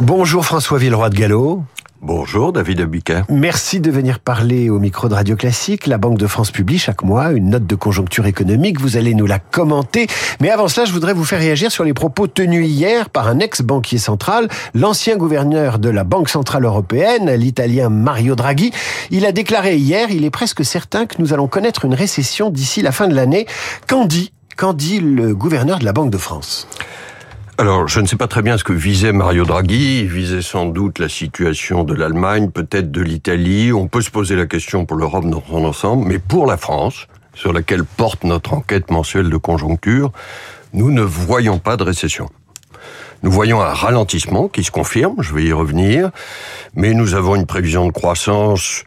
Bonjour François Villeroy de Gallo. Bonjour David Abiquet. Merci de venir parler au micro de Radio Classique. La Banque de France publie chaque mois une note de conjoncture économique. Vous allez nous la commenter. Mais avant cela, je voudrais vous faire réagir sur les propos tenus hier par un ex-banquier central, l'ancien gouverneur de la Banque Centrale Européenne, l'italien Mario Draghi. Il a déclaré hier, il est presque certain que nous allons connaître une récession d'ici la fin de l'année. Qu'en dit, qu'en dit le gouverneur de la Banque de France? Alors, je ne sais pas très bien ce que visait Mario Draghi. Il visait sans doute la situation de l'Allemagne, peut-être de l'Italie. On peut se poser la question pour l'Europe dans son ensemble, mais pour la France, sur laquelle porte notre enquête mensuelle de conjoncture, nous ne voyons pas de récession. Nous voyons un ralentissement qui se confirme, je vais y revenir, mais nous avons une prévision de croissance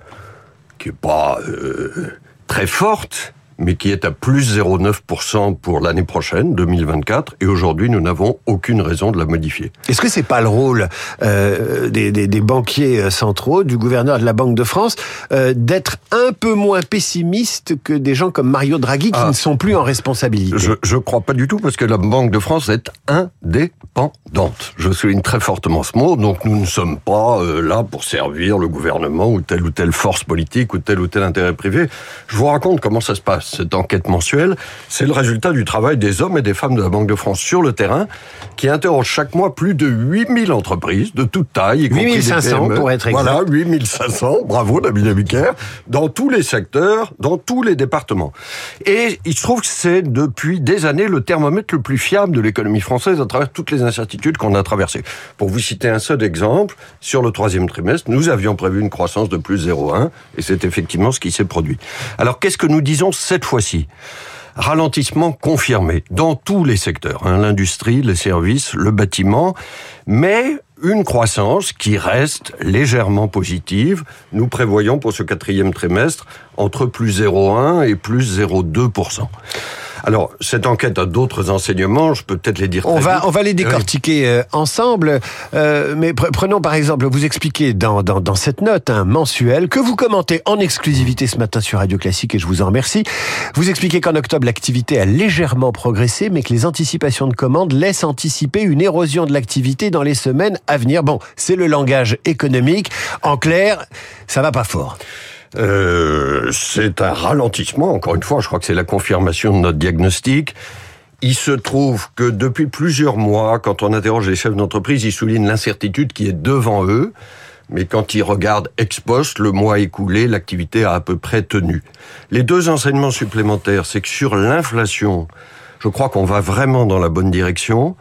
qui est pas euh, très forte, mais qui est à plus 0,9% pour l'année prochaine, 2024, et aujourd'hui nous n'avons aucune raison de la modifier. Est-ce que c'est pas le rôle euh, des, des, des, banquiers euh, centraux, du gouverneur de la Banque de France, euh, d'être un peu moins pessimiste que des gens comme Mario Draghi qui ah. ne sont plus en responsabilité? Je ne crois pas du tout, parce que la Banque de France est indépendante. Je souligne très fortement ce mot, donc nous ne sommes pas euh, là pour servir le gouvernement ou telle ou telle force politique ou tel ou tel intérêt privé. Je vous raconte comment ça se passe cette enquête mensuelle, c'est le résultat du travail des hommes et des femmes de la Banque de France sur le terrain, qui interrogent chaque mois plus de 8000 entreprises de toute taille. 8500 pour être exact. Voilà, 8500, bravo David Abiker, dans tous les secteurs, dans tous les départements. Et il se trouve que c'est depuis des années le thermomètre le plus fiable de l'économie française à travers toutes les incertitudes qu'on a traversées. Pour vous citer un seul exemple, sur le troisième trimestre, nous avions prévu une croissance de plus 0,1 et c'est effectivement ce qui s'est produit. Alors qu'est-ce que nous disons cette fois-ci, ralentissement confirmé dans tous les secteurs, hein, l'industrie, les services, le bâtiment, mais une croissance qui reste légèrement positive. Nous prévoyons pour ce quatrième trimestre entre plus 0,1 et plus 0,2%. Alors, cette enquête a d'autres enseignements, je peux peut-être les dire. On va, on va les décortiquer euh, ensemble, euh, mais prenons par exemple, vous expliquez dans, dans, dans cette note un mensuel que vous commentez en exclusivité ce matin sur Radio Classique et je vous en remercie. Vous expliquez qu'en octobre, l'activité a légèrement progressé, mais que les anticipations de commandes laissent anticiper une érosion de l'activité dans les semaines à venir. Bon, c'est le langage économique. En clair, ça va pas fort. Euh, c'est un ralentissement, encore une fois, je crois que c'est la confirmation de notre diagnostic. Il se trouve que depuis plusieurs mois, quand on interroge les chefs d'entreprise, ils soulignent l'incertitude qui est devant eux. Mais quand ils regardent ex post, le mois écoulé, l'activité a à peu près tenu. Les deux enseignements supplémentaires, c'est que sur l'inflation, je crois qu'on va vraiment dans la bonne direction.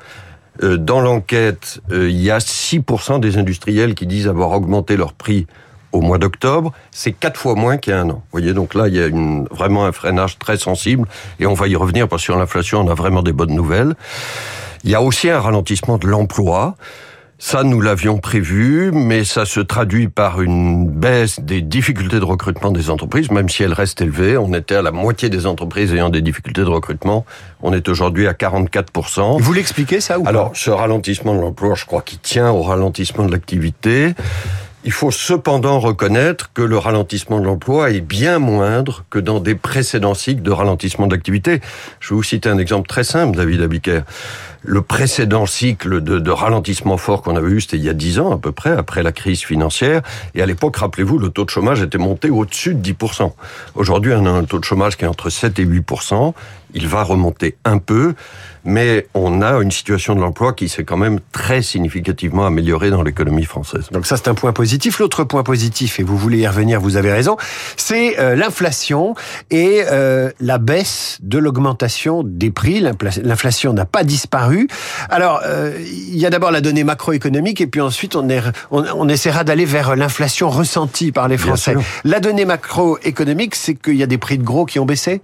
Euh, dans l'enquête, euh, il y a 6% des industriels qui disent avoir augmenté leur prix au mois d'octobre, c'est quatre fois moins qu'il y a un an. Vous voyez, donc là, il y a une, vraiment un freinage très sensible, et on va y revenir parce que sur l'inflation, on a vraiment des bonnes nouvelles. Il y a aussi un ralentissement de l'emploi. Ça, nous l'avions prévu, mais ça se traduit par une baisse des difficultés de recrutement des entreprises, même si elles restent élevées. On était à la moitié des entreprises ayant des difficultés de recrutement. On est aujourd'hui à 44%. Vous l'expliquez, ça, ou Alors, ce ralentissement de l'emploi, je crois qu'il tient au ralentissement de l'activité. Il faut cependant reconnaître que le ralentissement de l'emploi est bien moindre que dans des précédents cycles de ralentissement d'activité. Je vais vous citer un exemple très simple, David Abiker. Le précédent cycle de, de ralentissement fort qu'on avait eu, c'était il y a dix ans à peu près, après la crise financière. Et à l'époque, rappelez-vous, le taux de chômage était monté au-dessus de 10%. Aujourd'hui, on a un taux de chômage qui est entre 7 et 8% il va remonter un peu, mais on a une situation de l'emploi qui s'est quand même très significativement améliorée dans l'économie française. Donc ça, c'est un point positif. L'autre point positif, et vous voulez y revenir, vous avez raison, c'est euh, l'inflation et euh, la baisse de l'augmentation des prix. L'inflation n'a pas disparu. Alors, euh, il y a d'abord la donnée macroéconomique, et puis ensuite, on, est, on, on essaiera d'aller vers l'inflation ressentie par les Français. La donnée macroéconomique, c'est qu'il y a des prix de gros qui ont baissé?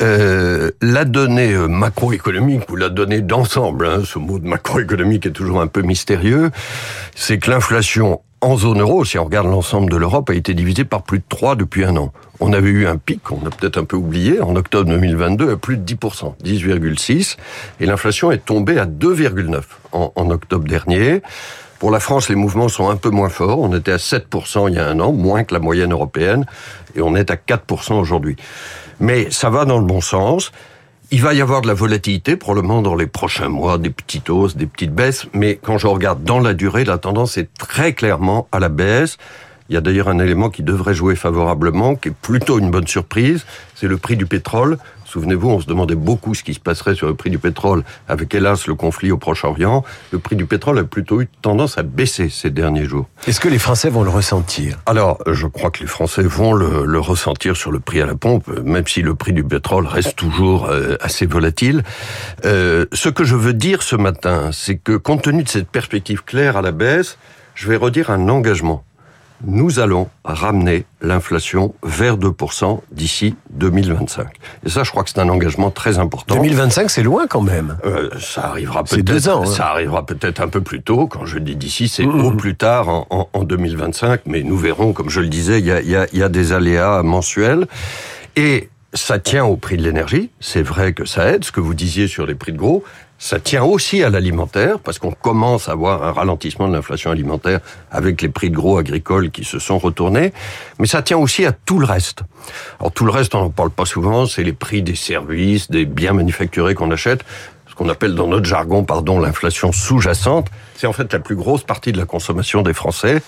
Euh, la donnée euh, macroéconomique ou la donnée d'ensemble, hein, ce mot de macroéconomique est toujours un peu mystérieux, c'est que l'inflation en zone euro, si on regarde l'ensemble de l'Europe, a été divisée par plus de 3 depuis un an. On avait eu un pic, on a peut-être un peu oublié, en octobre 2022 à plus de 10%, 10,6, et l'inflation est tombée à 2,9 en, en octobre dernier. Pour la France, les mouvements sont un peu moins forts. On était à 7% il y a un an, moins que la moyenne européenne, et on est à 4% aujourd'hui mais ça va dans le bon sens. Il va y avoir de la volatilité probablement dans les prochains mois, des petites hausses, des petites baisses, mais quand je regarde dans la durée, la tendance est très clairement à la baisse. Il y a d'ailleurs un élément qui devrait jouer favorablement, qui est plutôt une bonne surprise, c'est le prix du pétrole. Souvenez-vous, on se demandait beaucoup ce qui se passerait sur le prix du pétrole avec hélas le conflit au Proche-Orient. Le prix du pétrole a plutôt eu tendance à baisser ces derniers jours. Est-ce que les Français vont le ressentir? Alors, je crois que les Français vont le, le, ressentir sur le prix à la pompe, même si le prix du pétrole reste toujours euh, assez volatile. Euh, ce que je veux dire ce matin, c'est que compte tenu de cette perspective claire à la baisse, je vais redire un engagement nous allons ramener l'inflation vers 2% d'ici 2025. Et ça, je crois que c'est un engagement très important. 2025, c'est loin quand même. Euh, ça arrivera peut-être. deux ans. Hein. Ça arrivera peut-être un peu plus tôt. Quand je dis d'ici, c'est mmh. au plus tard en, en, en, 2025. Mais nous verrons, comme je le disais, il y a, y a, y a des aléas mensuels. Et ça tient au prix de l'énergie. C'est vrai que ça aide. Ce que vous disiez sur les prix de gros, ça tient aussi à l'alimentaire, parce qu'on commence à voir un ralentissement de l'inflation alimentaire avec les prix de gros agricoles qui se sont retournés, mais ça tient aussi à tout le reste. Alors tout le reste, on n'en parle pas souvent, c'est les prix des services, des biens manufacturés qu'on achète, ce qu'on appelle dans notre jargon, pardon, l'inflation sous-jacente. C'est en fait la plus grosse partie de la consommation des Français.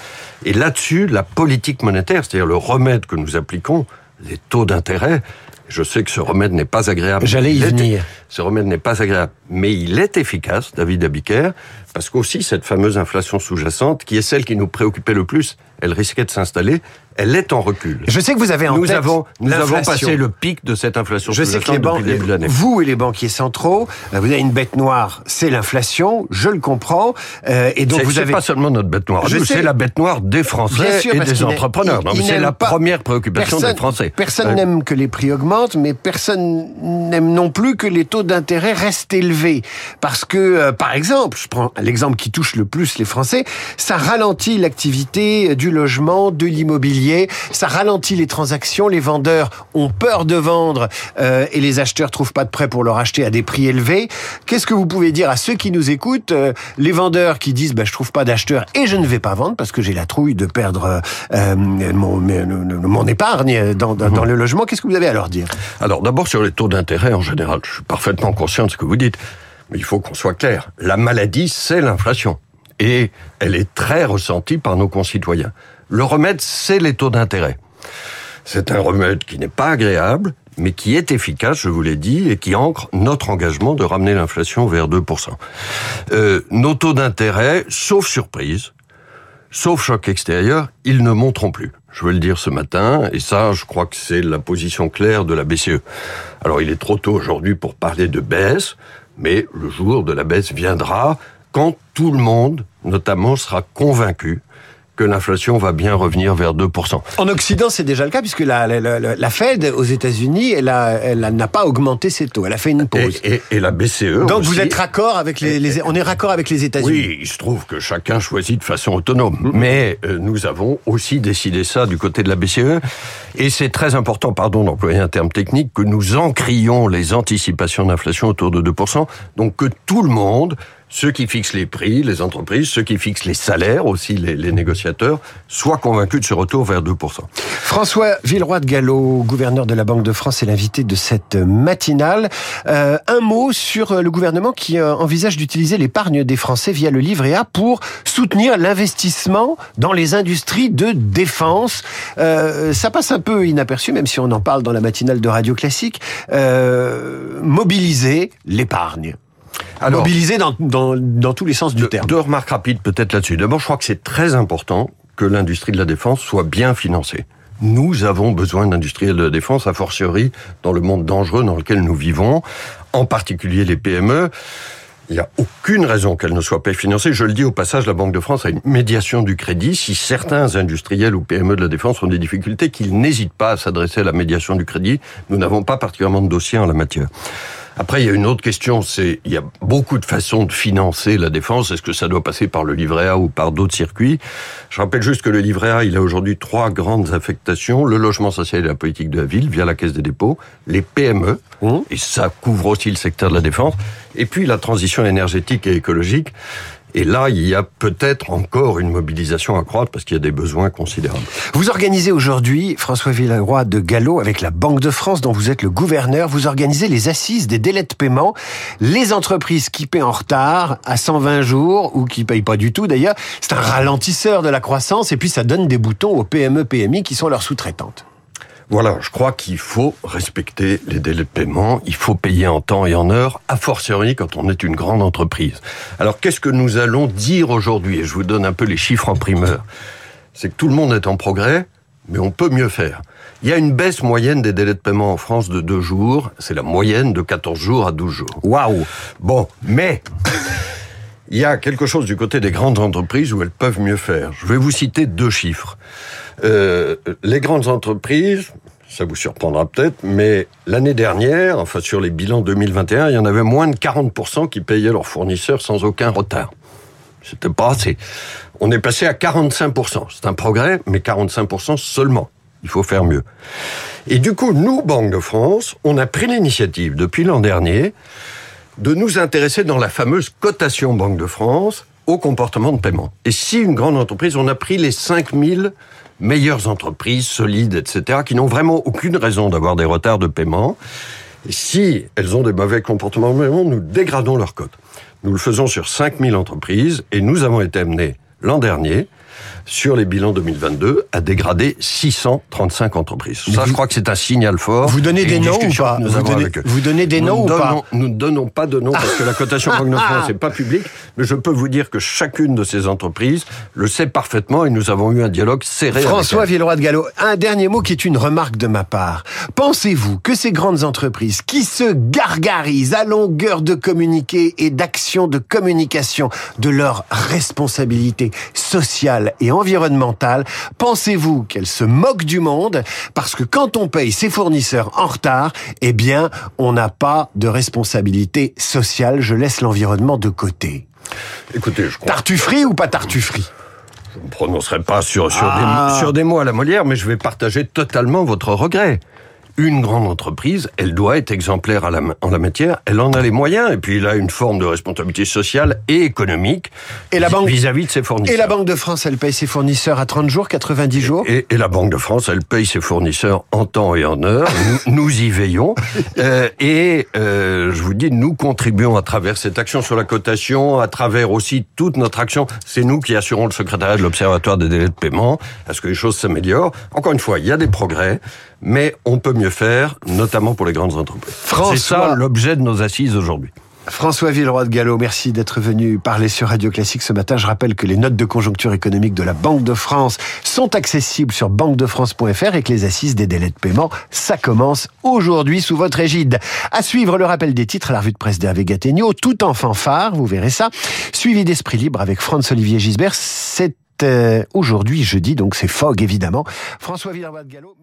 Et là-dessus, la politique monétaire, c'est-à-dire le remède que nous appliquons, les taux d'intérêt, je sais que ce remède n'est pas agréable. J'allais y venir. Ce remède n'est pas agréable, mais il est efficace, David Abiker, parce qu'aussi cette fameuse inflation sous-jacente, qui est celle qui nous préoccupait le plus, elle risquait de s'installer elle est en recul. Je sais que vous avez en nous tête avons nous avons passé le pic de cette inflation. Je sais que les banques, vous et les banquiers centraux, euh, vous avez une bête noire, c'est l'inflation. Je le comprends. Euh, et donc vous avez pas seulement notre bête noire. C'est la bête noire des Français et des entrepreneurs. C'est la première préoccupation des Français. Personne n'aime que les prix augmentent, mais personne n'aime non plus que les taux d'intérêt restent élevés, parce que euh, par exemple, je prends l'exemple qui touche le plus les Français, ça ralentit l'activité du logement, de l'immobilier ça ralentit les transactions, les vendeurs ont peur de vendre euh, et les acheteurs trouvent pas de prêt pour leur acheter à des prix élevés. Qu'est-ce que vous pouvez dire à ceux qui nous écoutent, euh, les vendeurs qui disent bah, je trouve pas d'acheteur et je ne vais pas vendre parce que j'ai la trouille de perdre euh, mon, mon, épargne dans, dans, dans, le logement. Qu'est-ce que vous avez à leur dire? Alors d'abord sur les taux d'intérêt en général, je suis parfaitement conscient de ce que vous dites. Mais il faut qu'on soit clair. La maladie, c'est l'inflation. Et elle est très ressentie par nos concitoyens. Le remède, c'est les taux d'intérêt. C'est un remède qui n'est pas agréable, mais qui est efficace, je vous l'ai dit, et qui ancre notre engagement de ramener l'inflation vers 2%. Euh, nos taux d'intérêt, sauf surprise, sauf choc extérieur, ils ne monteront plus. Je veux le dire ce matin, et ça, je crois que c'est la position claire de la BCE. Alors, il est trop tôt aujourd'hui pour parler de baisse, mais le jour de la baisse viendra quand tout le monde, notamment, sera convaincu que l'inflation va bien revenir vers 2%. En Occident, c'est déjà le cas, puisque la, la, la, Fed aux États-Unis, elle n'a elle n'a pas augmenté ses taux, elle a fait une pause. Et, et, et la BCE. Donc vous êtes raccord avec les, les, on est raccord avec les États-Unis. Oui, il se trouve que chacun choisit de façon autonome, mm-hmm. mais euh, nous avons aussi décidé ça du côté de la BCE, et c'est très important, pardon d'employer un terme technique, que nous encrions les anticipations d'inflation autour de 2%, donc que tout le monde ceux qui fixent les prix, les entreprises, ceux qui fixent les salaires aussi, les, négociateurs, soient convaincus de ce retour vers 2%. François Villeroy de Gallo, gouverneur de la Banque de France, est l'invité de cette matinale. Euh, un mot sur le gouvernement qui euh, envisage d'utiliser l'épargne des Français via le livret A pour soutenir l'investissement dans les industries de défense. Euh, ça passe un peu inaperçu, même si on en parle dans la matinale de Radio Classique. Euh, mobiliser l'épargne. Alors, mobilisé dans, dans, dans, tous les sens du terme. Deux remarques rapides peut-être là-dessus. D'abord, je crois que c'est très important que l'industrie de la défense soit bien financée. Nous avons besoin d'industriels de la défense, a fortiori dans le monde dangereux dans lequel nous vivons, en particulier les PME. Il n'y a aucune raison qu'elle ne soit pas financée. Je le dis au passage, la Banque de France a une médiation du crédit. Si certains industriels ou PME de la défense ont des difficultés, qu'ils n'hésitent pas à s'adresser à la médiation du crédit. Nous n'avons pas particulièrement de dossiers en la matière. Après, il y a une autre question, c'est il y a beaucoup de façons de financer la défense. Est-ce que ça doit passer par le livret A ou par d'autres circuits? Je rappelle juste que le livret A, il a aujourd'hui trois grandes affectations. Le logement social et la politique de la ville via la Caisse des dépôts, les PME, et ça couvre aussi le secteur de la défense, et puis la transition énergétique et écologique. Et là, il y a peut-être encore une mobilisation à croître parce qu'il y a des besoins considérables. Vous organisez aujourd'hui, François Villeroy de Gallo, avec la Banque de France dont vous êtes le gouverneur, vous organisez les assises des délais de paiement. Les entreprises qui paient en retard à 120 jours ou qui payent pas du tout d'ailleurs, c'est un ralentisseur de la croissance et puis ça donne des boutons aux PME, PMI qui sont leurs sous-traitantes. Voilà, je crois qu'il faut respecter les délais de paiement, il faut payer en temps et en heure, a fortiori quand on est une grande entreprise. Alors qu'est-ce que nous allons dire aujourd'hui? Et je vous donne un peu les chiffres en primeur. C'est que tout le monde est en progrès, mais on peut mieux faire. Il y a une baisse moyenne des délais de paiement en France de deux jours, c'est la moyenne de 14 jours à 12 jours. Waouh Bon, mais il y a quelque chose du côté des grandes entreprises où elles peuvent mieux faire. Je vais vous citer deux chiffres. Euh, les grandes entreprises, ça vous surprendra peut-être, mais l'année dernière, enfin sur les bilans 2021, il y en avait moins de 40% qui payaient leurs fournisseurs sans aucun retard. C'était pas assez. On est passé à 45%. C'est un progrès, mais 45% seulement. Il faut faire mieux. Et du coup, nous, Banque de France, on a pris l'initiative depuis l'an dernier de nous intéresser dans la fameuse cotation Banque de France au comportement de paiement. Et si une grande entreprise, on a pris les 5000 meilleures entreprises solides, etc., qui n'ont vraiment aucune raison d'avoir des retards de paiement. Si elles ont des mauvais comportements nous dégradons leur cote. Nous le faisons sur 5000 entreprises et nous avons été amenés l'an dernier sur les bilans 2022 a dégradé 635 entreprises. Ça, je crois que c'est un signal fort. Vous donnez des noms ou pas vous donnez, vous donnez, des noms ou pas Nous ne donnons pas de noms parce que la cotation Banque de France n'est pas publique, mais je peux vous dire que chacune de ces entreprises le sait parfaitement et nous avons eu un dialogue serré. François Villeroy de Gallo, un dernier mot qui est une remarque de ma part. Pensez-vous que ces grandes entreprises qui se gargarisent à longueur de communiquer et d'actions de communication de leur responsabilité sociale et environnementale, pensez-vous qu'elle se moque du monde? Parce que quand on paye ses fournisseurs en retard, eh bien, on n'a pas de responsabilité sociale. Je laisse l'environnement de côté. Écoutez, je crois... Tartufferie ou pas tartufferie? Je ne prononcerai pas sur, sur, ah. des, sur des mots à la Molière, mais je vais partager totalement votre regret une grande entreprise, elle doit être exemplaire à la, en la matière, elle en a les moyens, et puis elle a une forme de responsabilité sociale et économique et la banque, vis-à-vis de ses fournisseurs. Et la Banque de France, elle paye ses fournisseurs à 30 jours, 90 jours et, et, la Banque de France, elle paye ses fournisseurs en temps et en heure, nous, nous y veillons, euh, et euh, je vous dis, nous contribuons à travers cette action sur la cotation, à travers aussi toute notre action, c'est nous qui assurons le secrétariat de l'Observatoire des délais de paiement, à ce que les choses s'améliorent. Encore une fois, il y a des progrès, mais on peut mieux faire, notamment pour les grandes entreprises. C'est ça l'objet de nos assises aujourd'hui. François Villeroy de Gallo, merci d'être venu parler sur Radio Classique ce matin. Je rappelle que les notes de conjoncture économique de la Banque de France sont accessibles sur banquedefrance.fr et que les assises des délais de paiement, ça commence aujourd'hui sous votre égide. À suivre le rappel des titres à la revue de presse d'Hervé Gattegno, tout en fanfare, vous verrez ça. Suivi d'Esprit Libre avec Franz-Olivier Gisbert. C'est euh, aujourd'hui jeudi, donc c'est Fog évidemment. François Villeroy de Gallo.